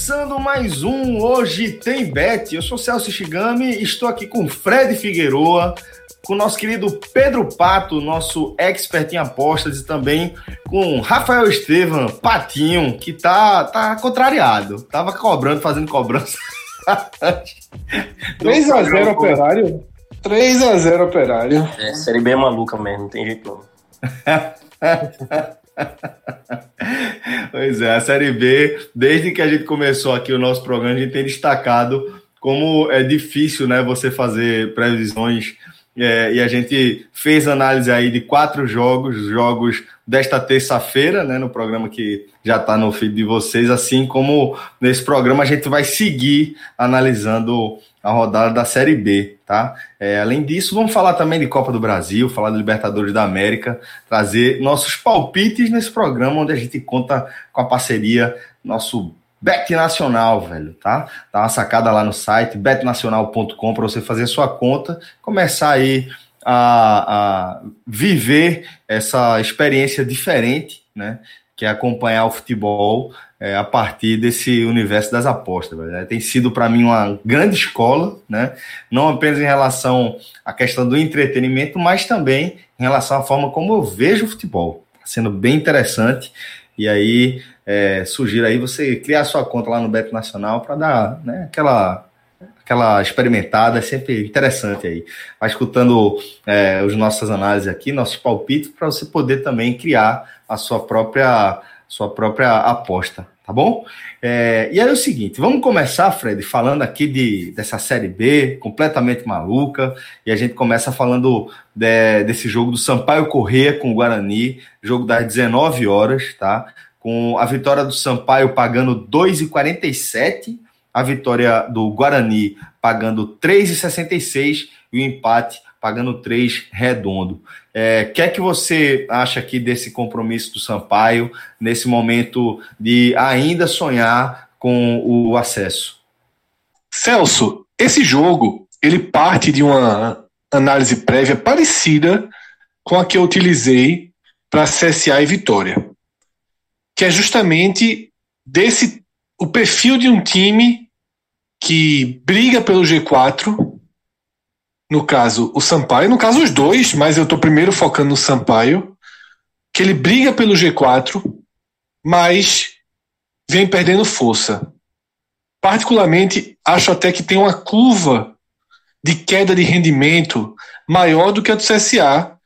Começando mais um Hoje Tem Bet. Eu sou Celso Shigami, estou aqui com Fred Figueroa, com o nosso querido Pedro Pato, nosso expert em apostas, e também com Rafael Estevam, Patinho, que tá, tá contrariado. Tava cobrando, fazendo cobrança. 3x0 operário. 3x0 operário. É, série bem maluca mesmo, não tem jeito não. pois é, a Série B, desde que a gente começou aqui o nosso programa, a gente tem destacado como é difícil né, você fazer previsões é, e a gente fez análise aí de quatro jogos, jogos desta terça-feira, né, no programa que já está no feed de vocês, assim como nesse programa a gente vai seguir analisando a rodada da Série B, tá? É, além disso, vamos falar também de Copa do Brasil, falar de Libertadores da América, trazer nossos palpites nesse programa, onde a gente conta com a parceria nosso Bet Nacional, velho, tá? Dá uma sacada lá no site betnacional.com para você fazer sua conta, começar aí a, a, viver essa experiência diferente, né? Que é acompanhar o futebol é, a partir desse universo das apostas. Velho. Tem sido para mim uma grande escola, né? Não apenas em relação à questão do entretenimento, mas também em relação à forma como eu vejo o futebol. Tá sendo bem interessante. E aí é, sugiro aí você criar sua conta lá no Beto Nacional para dar né, aquela aquela experimentada, é sempre interessante aí. Vai escutando é, os nossas análises aqui, nossos palpites, para você poder também criar a sua própria sua própria aposta, tá bom? É, e aí é o seguinte, vamos começar, Fred, falando aqui de, dessa Série B, completamente maluca, e a gente começa falando de, desse jogo do Sampaio Corrêa com o Guarani, jogo das 19 horas, tá? com a vitória do Sampaio pagando 2,47, a vitória do Guarani pagando 3,66 e o empate pagando 3 redondo. É, que é que você acha aqui desse compromisso do Sampaio nesse momento de ainda sonhar com o acesso? Celso, esse jogo ele parte de uma análise prévia parecida com a que eu utilizei para CSA e Vitória que é justamente desse o perfil de um time que briga pelo G4, no caso o Sampaio, no caso os dois, mas eu estou primeiro focando no Sampaio, que ele briga pelo G4, mas vem perdendo força. Particularmente, acho até que tem uma curva de queda de rendimento maior do que a do CSA,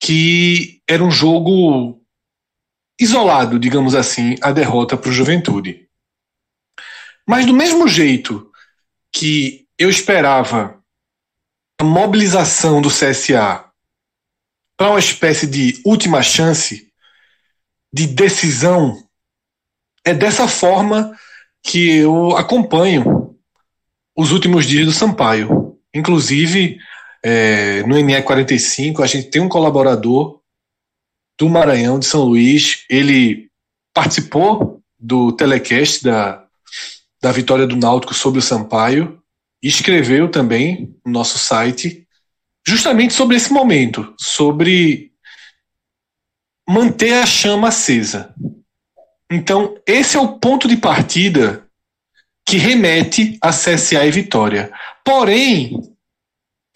que era um jogo isolado, digamos assim, a derrota para o Juventude. Mas do mesmo jeito que eu esperava a mobilização do CSA para uma espécie de última chance de decisão, é dessa forma que eu acompanho os últimos dias do Sampaio. Inclusive, é, no NE45, a gente tem um colaborador do Maranhão, de São Luís. Ele participou do telecast da, da vitória do Náutico sobre o Sampaio escreveu também no nosso site justamente sobre esse momento, sobre manter a chama acesa. Então, esse é o ponto de partida que remete a CSA e Vitória. Porém,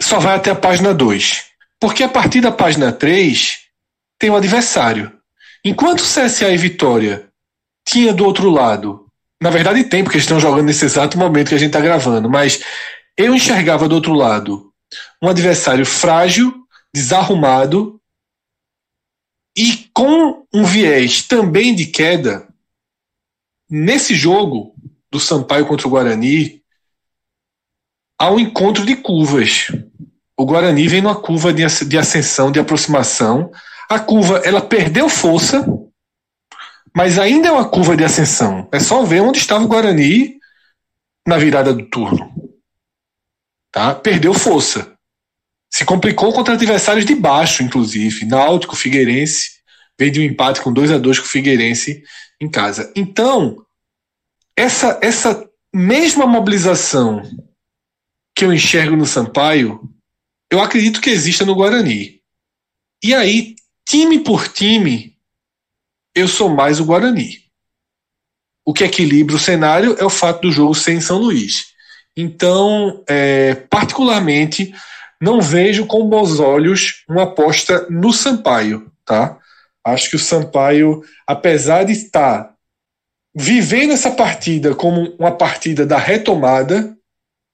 só vai até a página 2. Porque a partir da página 3, tem um adversário. Enquanto o CSA e Vitória tinha do outro lado, na verdade tem, porque eles estão jogando nesse exato momento que a gente está gravando, mas eu enxergava do outro lado um adversário frágil, desarrumado e com um viés também de queda, nesse jogo do Sampaio contra o Guarani, há um encontro de curvas. O Guarani vem numa curva de ascensão, de aproximação. A curva ela perdeu força, mas ainda é uma curva de ascensão. É só ver onde estava o Guarani na virada do turno. Tá? Perdeu força. Se complicou contra adversários de baixo, inclusive. Náutico, Figueirense. Veio de um empate com 2 a 2 com o Figueirense em casa. Então, essa, essa mesma mobilização que eu enxergo no Sampaio, eu acredito que exista no Guarani. E aí, time por time, eu sou mais o Guarani. O que equilibra o cenário é o fato do jogo ser em São Luís. Então, é, particularmente, não vejo com bons olhos uma aposta no Sampaio, tá? Acho que o Sampaio, apesar de estar vivendo essa partida como uma partida da retomada,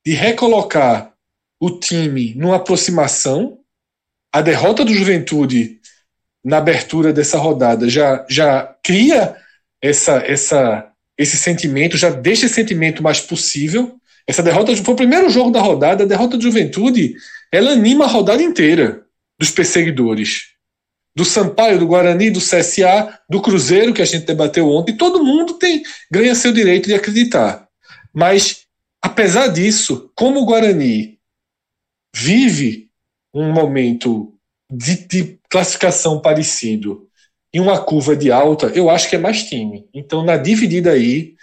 de recolocar o time numa aproximação, a derrota do Juventude na abertura dessa rodada já, já cria essa, essa, esse sentimento, já deixa esse sentimento mais possível. Essa derrota foi o primeiro jogo da rodada, a derrota do Juventude, ela anima a rodada inteira dos perseguidores. Do Sampaio, do Guarani, do CSA, do Cruzeiro, que a gente debateu ontem, todo mundo tem ganha seu direito de acreditar. Mas, apesar disso, como o Guarani vive um momento de, de classificação parecido e uma curva de alta, eu acho que é mais time. Então, na dividida aí,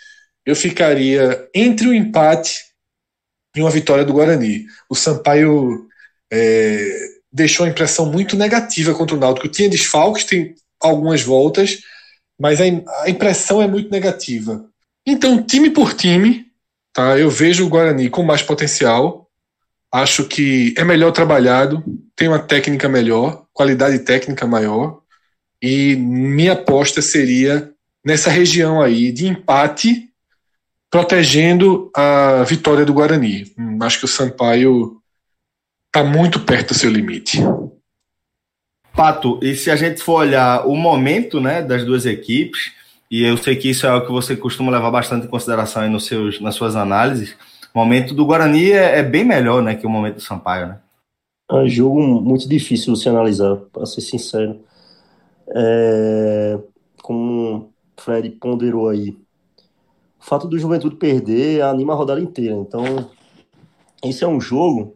eu ficaria entre o empate e uma vitória do Guarani. O Sampaio é, deixou a impressão muito negativa contra o Náutico. Tinha desfalques, tem algumas voltas, mas a impressão é muito negativa. Então, time por time, tá? Eu vejo o Guarani com mais potencial. Acho que é melhor trabalhado, tem uma técnica melhor, qualidade técnica maior. E minha aposta seria nessa região aí de empate, protegendo a vitória do Guarani. Hum, acho que o Sampaio está muito perto do seu limite. Pato, e se a gente for olhar o momento né, das duas equipes, e eu sei que isso é o que você costuma levar bastante em consideração nos seus, nas suas análises, o momento do Guarani é, é bem melhor né, que o momento do Sampaio, né? É um jogo muito difícil de se analisar, para ser sincero. É, como o Fred ponderou aí, o fato do Juventude perder anima a rodada inteira. Então, esse é um jogo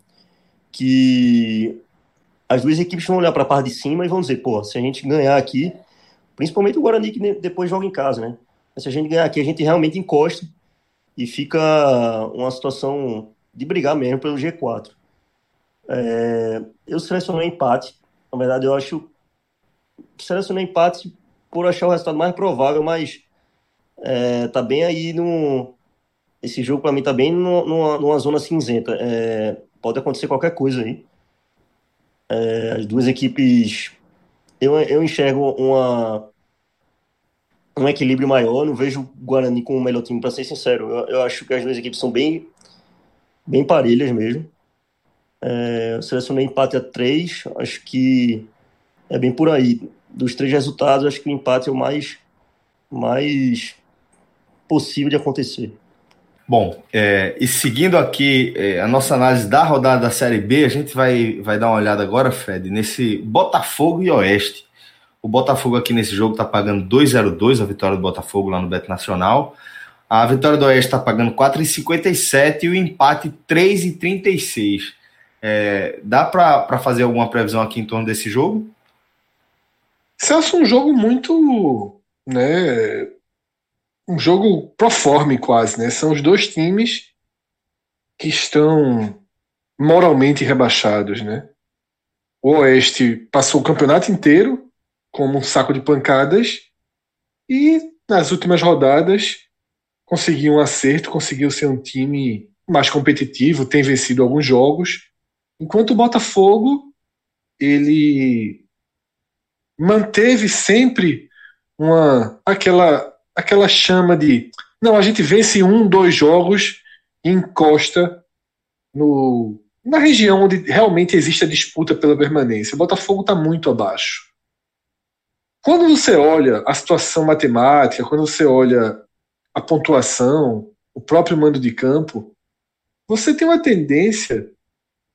que as duas equipes vão olhar para a parte de cima e vão dizer, pô, se a gente ganhar aqui, principalmente o Guarani que depois joga em casa, né? Mas se a gente ganhar aqui, a gente realmente encosta e fica uma situação de brigar mesmo pelo G4. É, eu selecionei empate. Na verdade, eu acho selecionei empate por achar o resultado mais provável, mas é, tá bem aí no. Esse jogo, para mim, tá bem numa, numa zona cinzenta. É, pode acontecer qualquer coisa aí. É, as duas equipes, eu, eu enxergo uma, um equilíbrio maior. Não vejo o Guarani como o melhor time, para ser sincero. Eu, eu, acho que as duas equipes são bem, bem parelhas mesmo. É, eu selecionei empate a três. Acho que é bem por aí. Dos três resultados, acho que o empate é o mais, mais possível de acontecer. Bom, é, e seguindo aqui é, a nossa análise da rodada da Série B, a gente vai, vai dar uma olhada agora, Fred, nesse Botafogo e Oeste. O Botafogo aqui nesse jogo está pagando 2,02 a vitória do Botafogo lá no Beto Nacional. A vitória do Oeste está pagando 4,57 e o empate 3,36. É, dá para fazer alguma previsão aqui em torno desse jogo? Celso, um jogo muito né, um jogo proforme quase, né? São os dois times que estão moralmente rebaixados, né? O Oeste passou o campeonato inteiro como um saco de pancadas e nas últimas rodadas conseguiu um acerto, conseguiu ser um time mais competitivo, tem vencido alguns jogos, enquanto o Botafogo ele manteve sempre uma aquela aquela chama de não, a gente vence um, dois jogos e encosta no, na região onde realmente existe a disputa pela permanência. O Botafogo está muito abaixo. Quando você olha a situação matemática, quando você olha a pontuação, o próprio mando de campo, você tem uma tendência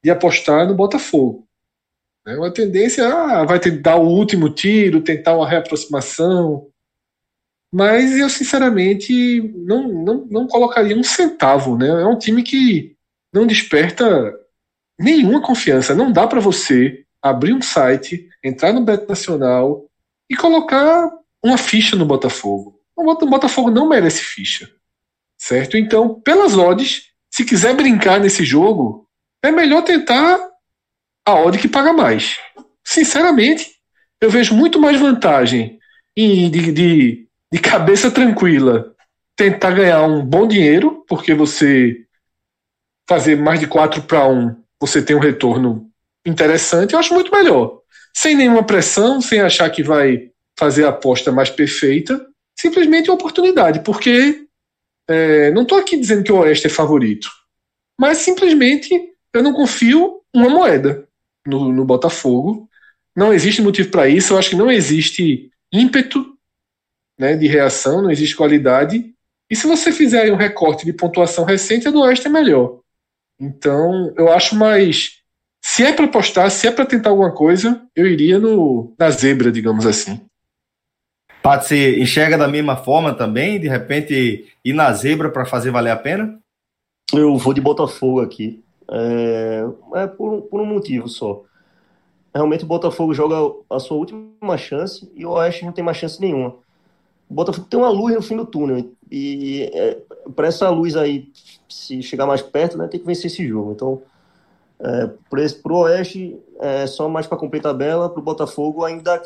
de apostar no Botafogo. Né? Uma tendência, ah, vai ter, dar o último tiro, tentar uma reaproximação. Mas eu, sinceramente, não, não, não colocaria um centavo. Né? É um time que não desperta nenhuma confiança. Não dá para você abrir um site, entrar no Beto Nacional e colocar uma ficha no Botafogo. O Botafogo não merece ficha. Certo? Então, pelas odds, se quiser brincar nesse jogo, é melhor tentar a odd que paga mais. Sinceramente, eu vejo muito mais vantagem em, de, de, de cabeça tranquila tentar ganhar um bom dinheiro, porque você fazer mais de 4 para 1, você tem um retorno interessante, eu acho muito melhor. Sem nenhuma pressão, sem achar que vai fazer a aposta mais perfeita, simplesmente uma oportunidade, porque é, não estou aqui dizendo que o Oeste é favorito, mas simplesmente eu não confio uma moeda no, no Botafogo. Não existe motivo para isso. Eu acho que não existe ímpeto né, de reação, não existe qualidade. E se você fizer um recorte de pontuação recente, a do Oeste é melhor. Então, eu acho mais. Se é para apostar, se é para tentar alguma coisa, eu iria no, na zebra, digamos assim. Pato, você enxerga da mesma forma também? De repente ir na zebra para fazer valer a pena? Eu vou de Botafogo aqui. É, é por, por, um motivo só. Realmente o Botafogo joga a sua última chance e o Oeste não tem mais chance nenhuma. O Botafogo tem uma luz no fim do túnel e é, para essa luz aí se chegar mais perto, né, tem que vencer esse jogo. Então, é, para o Oeste, é só mais para cumprir tabela, para o Botafogo ainda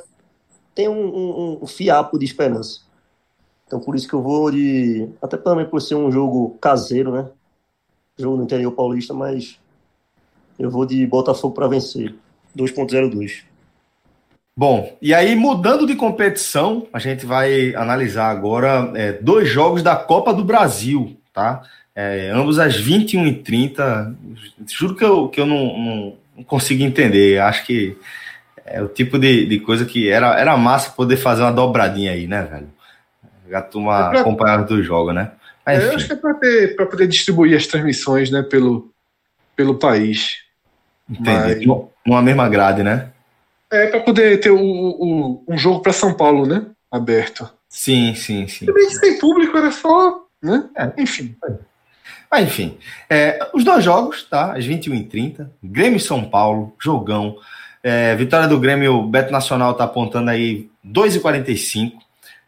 tem um, um, um, fiapo de esperança. Então por isso que eu vou de. Até também por ser um jogo caseiro, né? Jogo no interior paulista, mas eu vou de Botafogo para vencer. 2.02. Bom, e aí mudando de competição, a gente vai analisar agora é, dois jogos da Copa do Brasil, tá? É, ambos às 21h30. Juro que eu, que eu não, não, não consigo entender. Acho que é o tipo de, de coisa que era, era massa poder fazer uma dobradinha aí, né, velho? A turma é pra... acompanhava do jogo, né? Mas, é, eu acho que é para poder distribuir as transmissões, né, pelo, pelo país. Entendi. Mas... Numa mesma grade, né? É, para poder ter o, o, um jogo para São Paulo, né? Aberto. Sim, sim, sim. Também sem público era só, né? É. Enfim. Mas, enfim, é, os dois jogos, tá? Às 21h30, Grêmio e São Paulo, jogão. É, vitória do Grêmio, o Beto Nacional está apontando aí 2,45.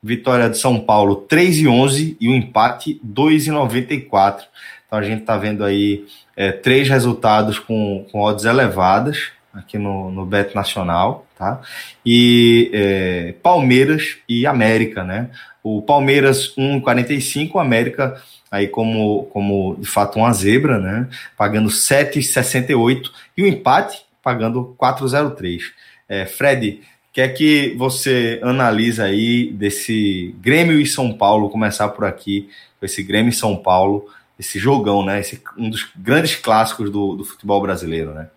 Vitória de São Paulo, 3,11 e o empate 2,94. Então a gente está vendo aí é, três resultados com, com odds elevadas aqui no, no Beto Nacional, tá? E é, Palmeiras e América, né? O Palmeiras 1,45, o América aí como, como de fato uma zebra, né? Pagando 7,68 e o empate pagando 403. É, Fred, quer que você analisa aí desse Grêmio e São Paulo, começar por aqui, esse Grêmio e São Paulo, esse jogão, né? Esse, um dos grandes clássicos do, do futebol brasileiro, né?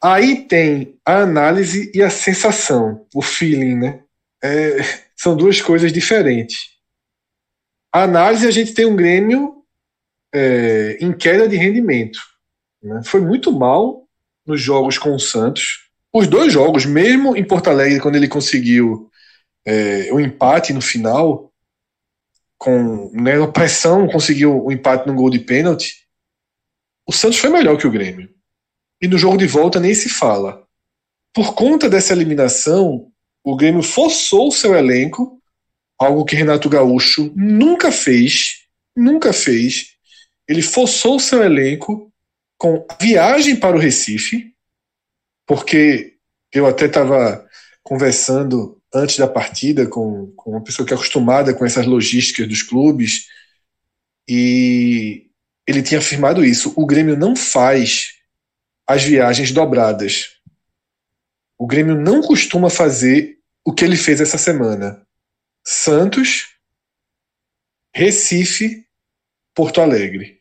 Aí tem a análise e a sensação, o feeling, né? É, são duas coisas diferentes. A análise, a gente tem um Grêmio é, em queda de rendimento. Né? Foi muito mal nos jogos com o Santos. Os dois jogos, mesmo em Porto Alegre, quando ele conseguiu é, o empate no final, com né, a pressão, conseguiu o empate no gol de pênalti, o Santos foi melhor que o Grêmio. E no jogo de volta nem se fala. Por conta dessa eliminação, o Grêmio forçou o seu elenco, algo que Renato Gaúcho nunca fez, nunca fez. Ele forçou o seu elenco com viagem para o Recife, porque eu até estava conversando antes da partida com, com uma pessoa que é acostumada com essas logísticas dos clubes, e ele tinha afirmado isso. O Grêmio não faz as viagens dobradas. O Grêmio não costuma fazer o que ele fez essa semana. Santos, Recife, Porto Alegre.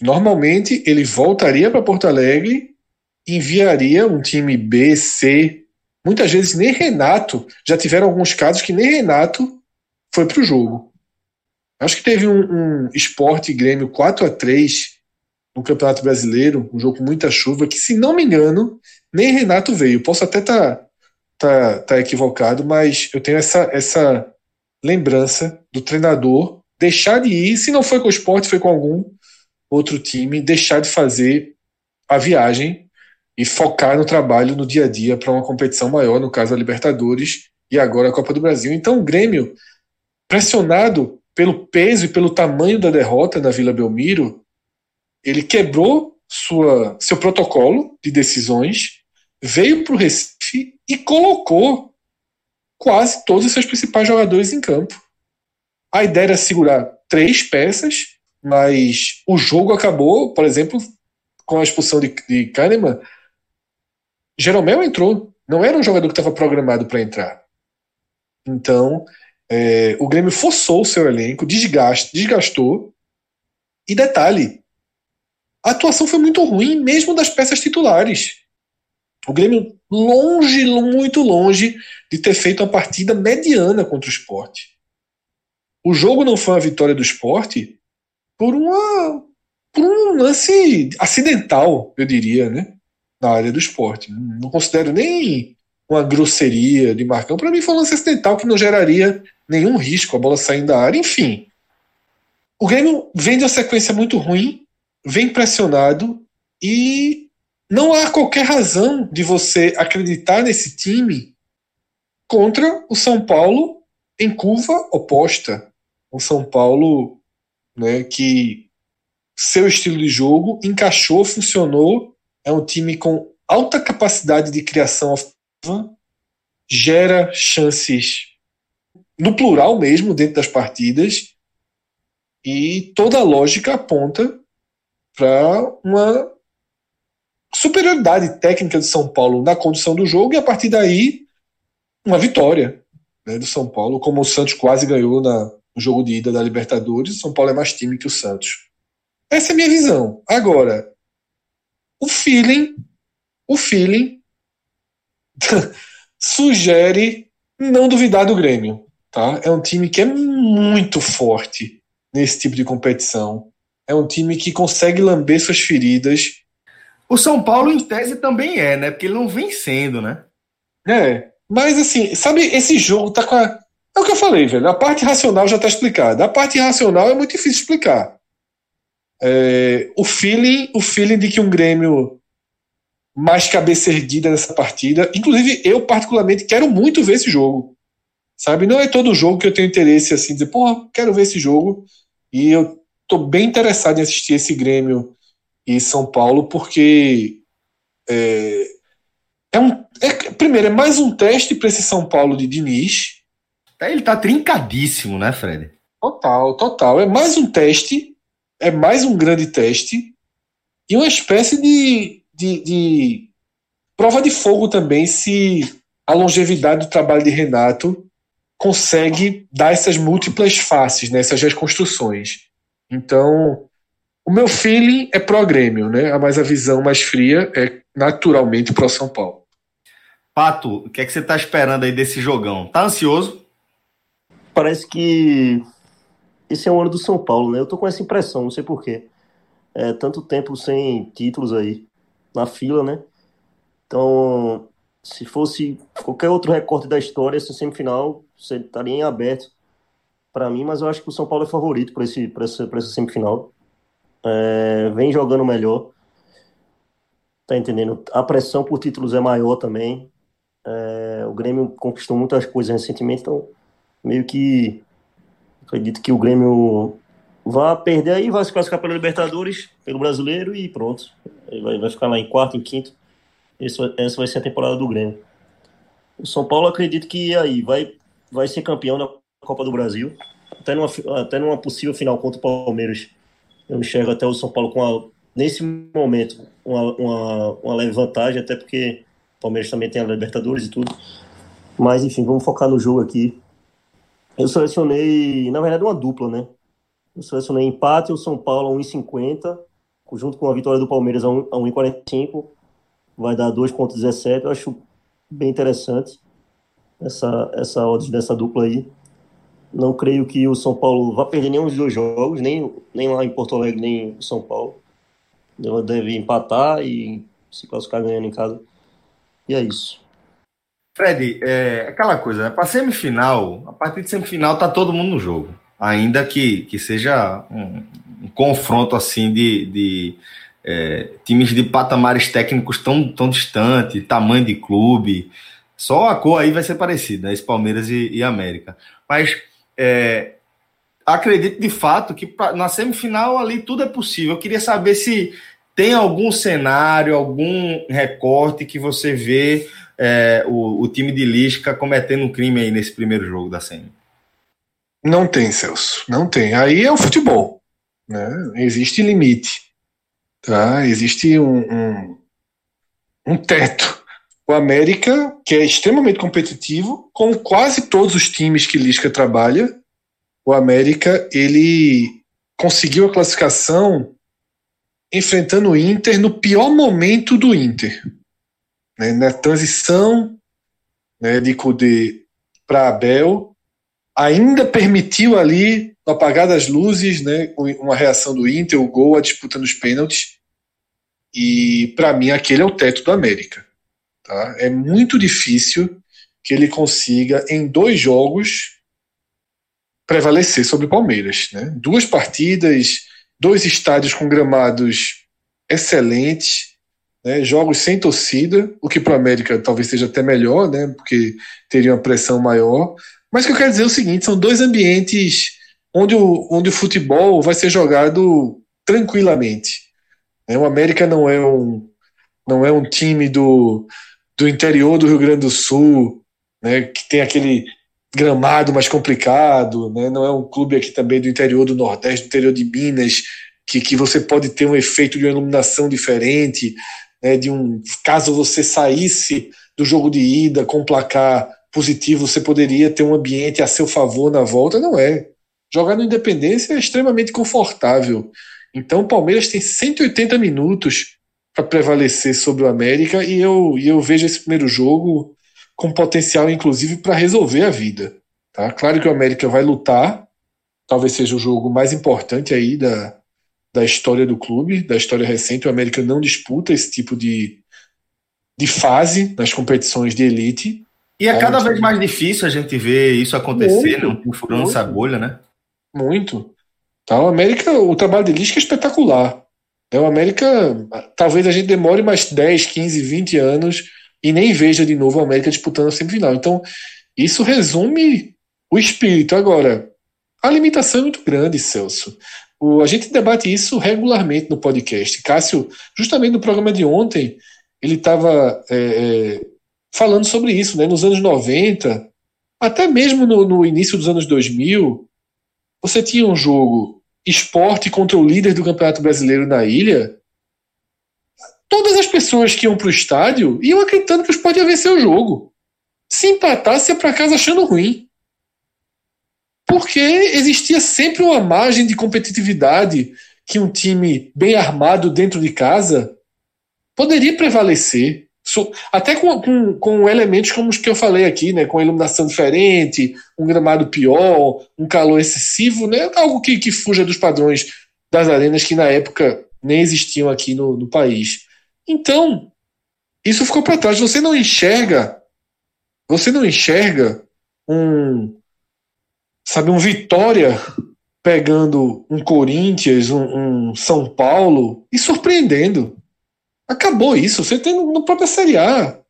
Normalmente ele voltaria para Porto Alegre, enviaria um time B, C. Muitas vezes nem Renato, já tiveram alguns casos que nem Renato foi para o jogo. Acho que teve um, um esporte Grêmio 4 a 3 no Campeonato Brasileiro, um jogo com muita chuva, que, se não me engano, nem Renato veio. Posso até estar tá, tá, tá equivocado, mas eu tenho essa, essa lembrança do treinador deixar de ir, se não foi com o esporte, foi com algum outro time, deixar de fazer a viagem e focar no trabalho no dia a dia para uma competição maior, no caso a Libertadores e agora a Copa do Brasil. Então o Grêmio, pressionado pelo peso e pelo tamanho da derrota na Vila Belmiro, ele quebrou sua, seu protocolo de decisões, veio para o Recife e colocou quase todos os seus principais jogadores em campo. A ideia era segurar três peças, mas o jogo acabou, por exemplo, com a expulsão de, de Kahneman. Jeromel entrou, não era um jogador que estava programado para entrar. Então, é, o Grêmio forçou o seu elenco, desgaste, desgastou. E detalhe, a atuação foi muito ruim, mesmo das peças titulares. O Grêmio longe, muito longe de ter feito uma partida mediana contra o esporte. O jogo não foi uma vitória do esporte por, uma, por um lance acidental, eu diria, né? Na área do esporte. Não considero nem uma grosseria de Marcão. Para mim foi um lance acidental que não geraria nenhum risco, a bola saindo da área, enfim. O Grêmio vem de uma sequência muito ruim, vem pressionado e não há qualquer razão de você acreditar nesse time contra o São Paulo em curva oposta. O São Paulo, né, que seu estilo de jogo encaixou, funcionou, é um time com alta capacidade de criação ofensiva, gera chances no plural mesmo dentro das partidas e toda a lógica aponta para uma superioridade técnica de São Paulo na condução do jogo e a partir daí uma vitória né, do São Paulo, como o Santos quase ganhou na, no jogo de ida da Libertadores. O São Paulo é mais time que o Santos. Essa é a minha visão. Agora, o feeling, o feeling sugere não duvidar do Grêmio. Tá? É um time que é muito forte nesse tipo de competição é um time que consegue lamber suas feridas. O São Paulo, em tese, também é, né? Porque ele não vem sendo, né? É. Mas, assim, sabe, esse jogo tá com a. É o que eu falei, velho. A parte racional já tá explicada. A parte irracional é muito difícil explicar. É, o feeling, o feeling de que um Grêmio mais cabeça erguida nessa partida. Inclusive, eu particularmente quero muito ver esse jogo. Sabe? Não é todo jogo que eu tenho interesse assim, dizer, porra, quero ver esse jogo. E eu estou bem interessado em assistir esse Grêmio e São Paulo, porque é, é um. É, primeiro, é mais um teste para esse São Paulo de Diniz. Ele tá trincadíssimo, né, Fred? Total, total. É mais um teste, é mais um grande teste, e uma espécie de, de, de prova de fogo também se a longevidade do trabalho de Renato consegue dar essas múltiplas faces, né, essas reconstruções. Então, o meu feeling é pró-grêmio, né? Mas a visão mais fria é naturalmente pró São Paulo. Pato, o que é que você está esperando aí desse jogão? Tá ansioso? Parece que esse é o ano do São Paulo, né? Eu tô com essa impressão, não sei porquê. É tanto tempo sem títulos aí na fila, né? Então, se fosse qualquer outro recorte da história, essa semifinal você estaria em aberto para mim, mas eu acho que o São Paulo é favorito para esse, essa, essa semifinal. É, vem jogando melhor. Tá entendendo? A pressão por títulos é maior também. É, o Grêmio conquistou muitas coisas recentemente, então meio que acredito que o Grêmio vai perder aí, vai se classificar pela Libertadores, pelo Brasileiro e pronto. Vai, vai ficar lá em quarto, em quinto. Esse, essa vai ser a temporada do Grêmio. O São Paulo acredito que aí vai, vai ser campeão da Copa do Brasil, até numa, até numa possível final contra o Palmeiras. Eu enxergo até o São Paulo com, a, nesse momento, uma, uma, uma leve vantagem, até porque o Palmeiras também tem a Libertadores e tudo. Mas, enfim, vamos focar no jogo aqui. Eu selecionei, na verdade, uma dupla, né? Eu selecionei empate o São Paulo a 1,50, junto com a vitória do Palmeiras a 1,45. Vai dar 2,17. Eu acho bem interessante essa, essa odds dessa dupla aí. Não creio que o São Paulo vá perder nenhum dos dois jogos, nem, nem lá em Porto Alegre, nem em São Paulo. Deve empatar e se classificar ganhando em casa. E é isso. Fred, é aquela coisa, né? Para semifinal, a partir de semifinal tá todo mundo no jogo. Ainda que, que seja um, um confronto assim de, de é, times de patamares técnicos tão, tão distante, tamanho de clube. Só a cor aí vai ser parecida, né? Esse Palmeiras e, e América. Mas é, acredito de fato que pra, na semifinal ali tudo é possível. Eu queria saber se tem algum cenário, algum recorte que você vê é, o, o, time de Lisca cometendo um crime aí nesse primeiro jogo da semi. Não tem, Celso. Não tem. Aí é o futebol. Né? Existe limite. Tá? Existe um, um, um teto. O América, que é extremamente competitivo, com quase todos os times que Lisca trabalha, o América ele conseguiu a classificação enfrentando o Inter no pior momento do Inter. Né? Na transição né, de Kudê para Abel, ainda permitiu ali, no apagar das luzes, né, uma reação do Inter, o gol, a disputa nos pênaltis. E para mim aquele é o teto do América. Tá? É muito difícil que ele consiga em dois jogos prevalecer sobre o Palmeiras. Né? Duas partidas, dois estádios com gramados excelentes, né? jogos sem torcida, o que para o América talvez seja até melhor, né? porque teria uma pressão maior. Mas o que eu quero dizer é o seguinte: são dois ambientes onde o, onde o futebol vai ser jogado tranquilamente. Né? O América não é um, não é um time do, do interior do Rio Grande do Sul, né, que tem aquele gramado mais complicado, né? não é um clube aqui também do interior do Nordeste, do interior de Minas, que, que você pode ter um efeito de uma iluminação diferente, né, de um caso você saísse do jogo de ida com placar positivo, você poderia ter um ambiente a seu favor na volta, não é. Jogar no Independência é extremamente confortável. Então o Palmeiras tem 180 minutos para prevalecer sobre o América e eu, e eu vejo esse primeiro jogo com potencial, inclusive, para resolver a vida. Tá? Claro que o América vai lutar, talvez seja o jogo mais importante aí da, da história do clube, da história recente. O América não disputa esse tipo de, de fase nas competições de elite. E é cada vez mais difícil a gente ver isso acontecer, muito, né? furando essa bolha, né? Muito. Tá? O América, o trabalho de Lisca é espetacular. É, o América, talvez a gente demore mais 10, 15, 20 anos e nem veja de novo o América disputando a semifinal. Então, isso resume o espírito. Agora, a limitação é muito grande, Celso. O, a gente debate isso regularmente no podcast. Cássio, justamente no programa de ontem, ele estava é, é, falando sobre isso. Né? Nos anos 90, até mesmo no, no início dos anos 2000, você tinha um jogo esporte contra o líder do Campeonato Brasileiro na ilha, todas as pessoas que iam para o estádio iam acreditando que o esporte ia vencer o jogo. Se empatasse, ia para casa achando ruim. Porque existia sempre uma margem de competitividade que um time bem armado dentro de casa poderia prevalecer até com, com, com, elementos como os que eu falei aqui, né, com iluminação diferente, um gramado pior, um calor excessivo, né, algo que, que fuja dos padrões das arenas que na época nem existiam aqui no, no país. Então, isso ficou para trás. Você não enxerga, você não enxerga um, sabe, um Vitória pegando um Corinthians, um, um São Paulo e surpreendendo. Acabou isso. Você tem no próprio Série A.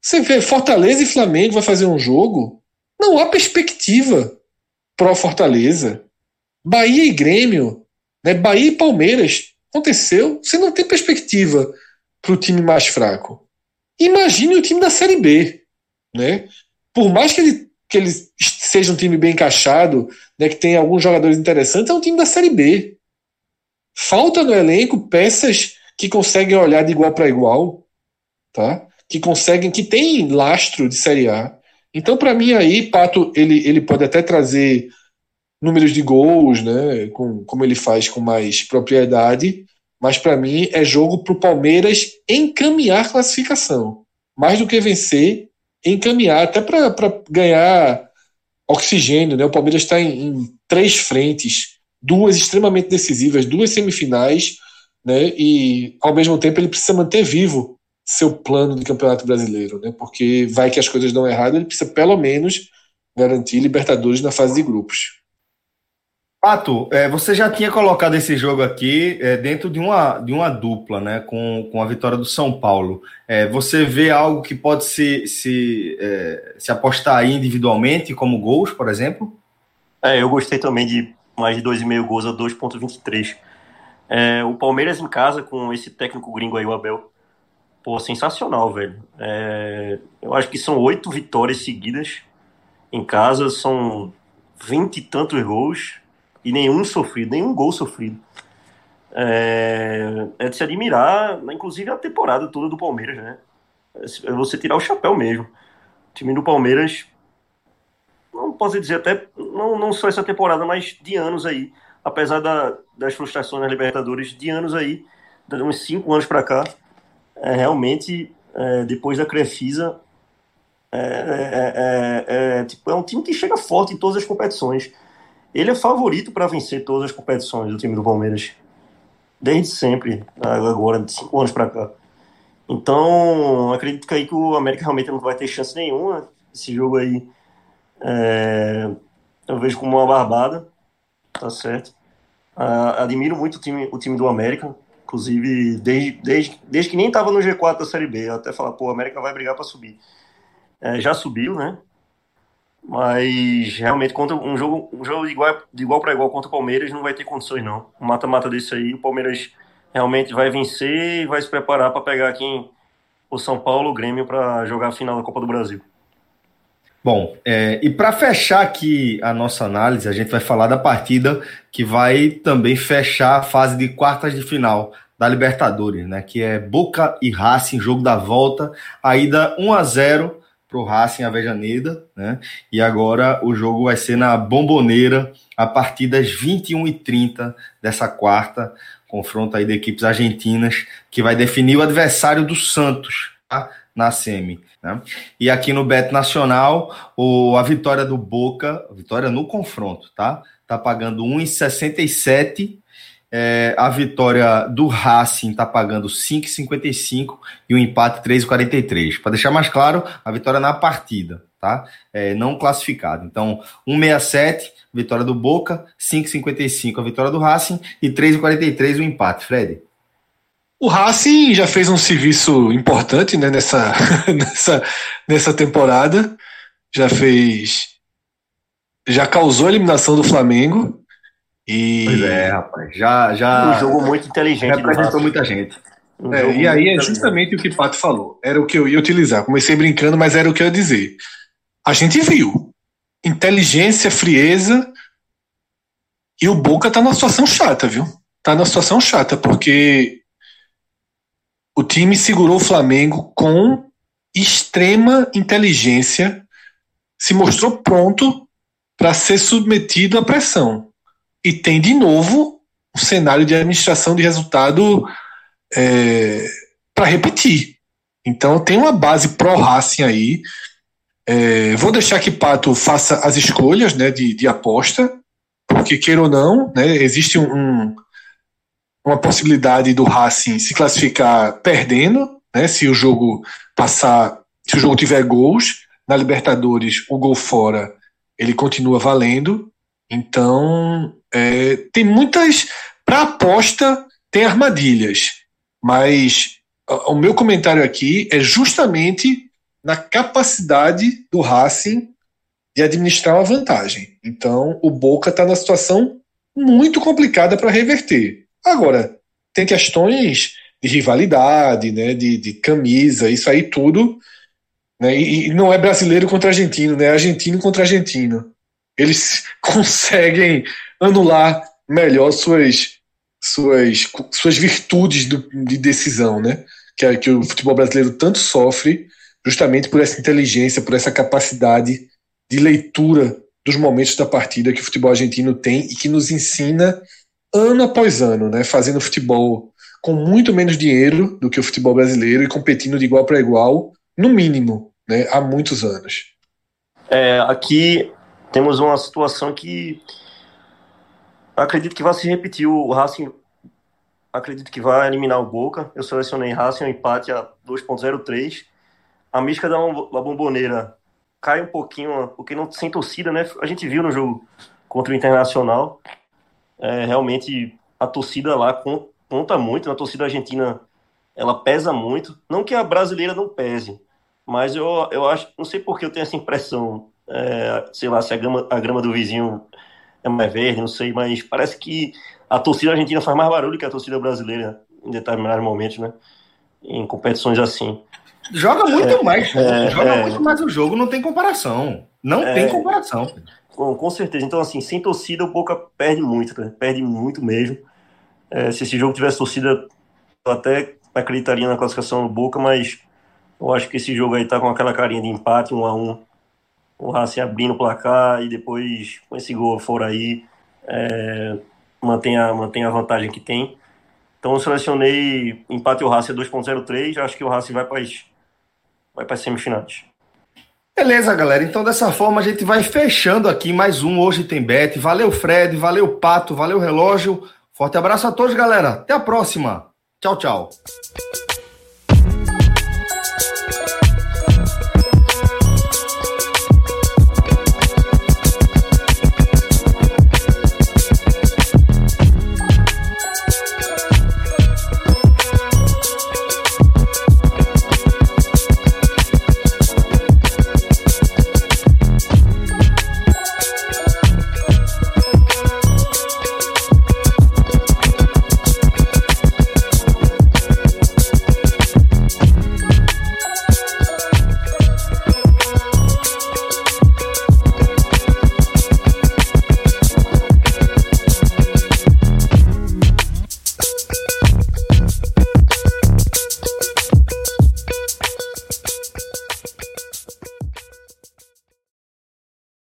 Você vê Fortaleza e Flamengo vai fazer um jogo. Não há perspectiva pró Fortaleza. Bahia e Grêmio, né? Bahia e Palmeiras. Aconteceu. Você não tem perspectiva para o time mais fraco. Imagine o time da Série B. Né? Por mais que ele, que ele seja um time bem encaixado, né, que tenha alguns jogadores interessantes, é um time da Série B. Falta no elenco peças que conseguem olhar de igual para igual, tá? Que conseguem, que tem lastro de Série A. Então, para mim aí, Pato, ele, ele pode até trazer números de gols, né? Com, como ele faz com mais propriedade, mas para mim é jogo para o Palmeiras encaminhar classificação, mais do que vencer, encaminhar até para ganhar oxigênio, né? O Palmeiras está em, em, três frentes, duas extremamente decisivas, duas semifinais, né? E ao mesmo tempo ele precisa manter vivo seu plano de campeonato brasileiro, né? Porque vai que as coisas dão errado, ele precisa pelo menos garantir Libertadores na fase de grupos. Pato, é, você já tinha colocado esse jogo aqui é, dentro de uma, de uma dupla, né, com, com a vitória do São Paulo. É, você vê algo que pode se, se, é, se apostar aí individualmente, como gols, por exemplo? É, eu gostei também de mais de 2,5 gols a 2,23. É, o Palmeiras em casa, com esse técnico gringo aí, o Abel, pô, sensacional, velho. É, eu acho que são oito vitórias seguidas em casa, são vinte e tantos gols e nenhum sofrido, nenhum gol sofrido. É, é de se admirar, inclusive a temporada toda do Palmeiras, né? É você tirar o chapéu mesmo. O time do Palmeiras, não posso dizer até, não, não só essa temporada, mas de anos aí, apesar da, das frustrações na Libertadores, de anos aí, de uns cinco anos para cá, é, realmente, é, depois da Crefisa, é, é, é, é, tipo, é um time que chega forte em todas as competições. Ele é favorito para vencer todas as competições do time do Palmeiras. Desde sempre, agora, de cinco anos para cá. Então, acredito que aí que o América realmente não vai ter chance nenhuma. Esse jogo aí é, eu vejo como uma barbada, tá certo? Admiro muito o time, o time do América, inclusive desde, desde, desde que nem estava no G4 da Série B, até falar, pô, o América vai brigar para subir. É, já subiu, né? Mas realmente contra um jogo, um jogo de igual, de igual para igual contra o Palmeiras não vai ter condições não. Mata-mata desse aí, o Palmeiras realmente vai vencer e vai se preparar para pegar aqui o São Paulo, o Grêmio para jogar a final da Copa do Brasil. Bom, é, e para fechar aqui a nossa análise, a gente vai falar da partida que vai também fechar a fase de quartas de final da Libertadores, né? Que é Boca e Racing, jogo da volta, a ida 1 a 0 para o Racing Avejaneda, né? E agora o jogo vai ser na Bomboneira a partir das 21h30 dessa quarta, confronto aí de equipes argentinas, que vai definir o adversário do Santos, tá? Na semi. Né? E aqui no Bet Nacional, o, a vitória do Boca, vitória no confronto, tá? Tá pagando 1,67 é, a vitória do Racing está pagando 5,55 e o empate 3,43. Para deixar mais claro, a vitória na partida, tá? É, não classificado. Então, 1,67, vitória do Boca, 5,55 a vitória do Racing e 3,43 o empate. Fred. O Racing já fez um serviço importante né, nessa, nessa, nessa temporada. Já fez. Já causou a eliminação do Flamengo. E... Pois é, rapaz. Já, já... Um jogo muito inteligente. Representou muita gente. Um é, e aí é justamente o que o Pato falou. Era o que eu ia utilizar. Comecei brincando, mas era o que eu ia dizer. A gente viu. Inteligência, frieza. E o Boca tá numa situação chata, viu? Tá numa situação chata, porque o time segurou o Flamengo com extrema inteligência, se mostrou pronto para ser submetido à pressão e tem de novo um cenário de administração de resultado é, para repetir. Então tem uma base pró-Racing aí. É, vou deixar que Pato faça as escolhas né, de, de aposta, porque queira ou não, né, existe um, uma possibilidade do Racing se classificar perdendo, né, se o jogo passar, se o jogo tiver gols. Na Libertadores, o gol fora ele continua valendo. Então, é, tem muitas. Para aposta, tem armadilhas. Mas o meu comentário aqui é justamente na capacidade do Racing de administrar uma vantagem. Então, o Boca está na situação muito complicada para reverter. Agora, tem questões de rivalidade, né, de, de camisa, isso aí tudo. Né, e, e não é brasileiro contra argentino, né, é argentino contra argentino. Eles conseguem anular melhor suas, suas, suas virtudes de decisão, né? Que, é, que o futebol brasileiro tanto sofre justamente por essa inteligência, por essa capacidade de leitura dos momentos da partida que o futebol argentino tem e que nos ensina ano após ano, né? Fazendo futebol com muito menos dinheiro do que o futebol brasileiro e competindo de igual para igual, no mínimo, né? Há muitos anos. É, aqui temos uma situação que acredito que vai se repetir. O Racing acredito que vai eliminar o Boca. Eu selecionei Racing um empate a 2.03. A mística da bomboneira cai um pouquinho, porque não sem torcida, né? A gente viu no jogo contra o Internacional. É, realmente a torcida lá conta muito. A torcida argentina ela pesa muito. Não que a brasileira não pese, mas eu, eu acho, não sei por que eu tenho essa impressão. É, sei lá, se a grama, a grama do vizinho é mais verde, não sei, mas parece que a torcida argentina faz mais barulho que a torcida brasileira em determinados momentos, né? Em competições assim. Joga muito é, mais, é, joga é, muito mais o jogo, não tem comparação. Não é. tem comparação. Com, com, certeza. Então, assim, sem torcida, o Boca perde muito, né? Perde muito mesmo. É, se esse jogo tivesse torcida, eu até acreditaria na classificação do Boca, mas eu acho que esse jogo aí tá com aquela carinha de empate, um a um. O Racing abrindo o placar e depois, com esse gol fora aí, é, mantém, a, mantém a vantagem que tem. Então eu selecionei empate o Racing 2.03, acho que o Racing vai para as vai para semifinais. Beleza, galera. Então, dessa forma, a gente vai fechando aqui mais um Hoje Tem Bet. Valeu, Fred. Valeu, Pato. Valeu, Relógio. Forte abraço a todos, galera. Até a próxima. Tchau, tchau.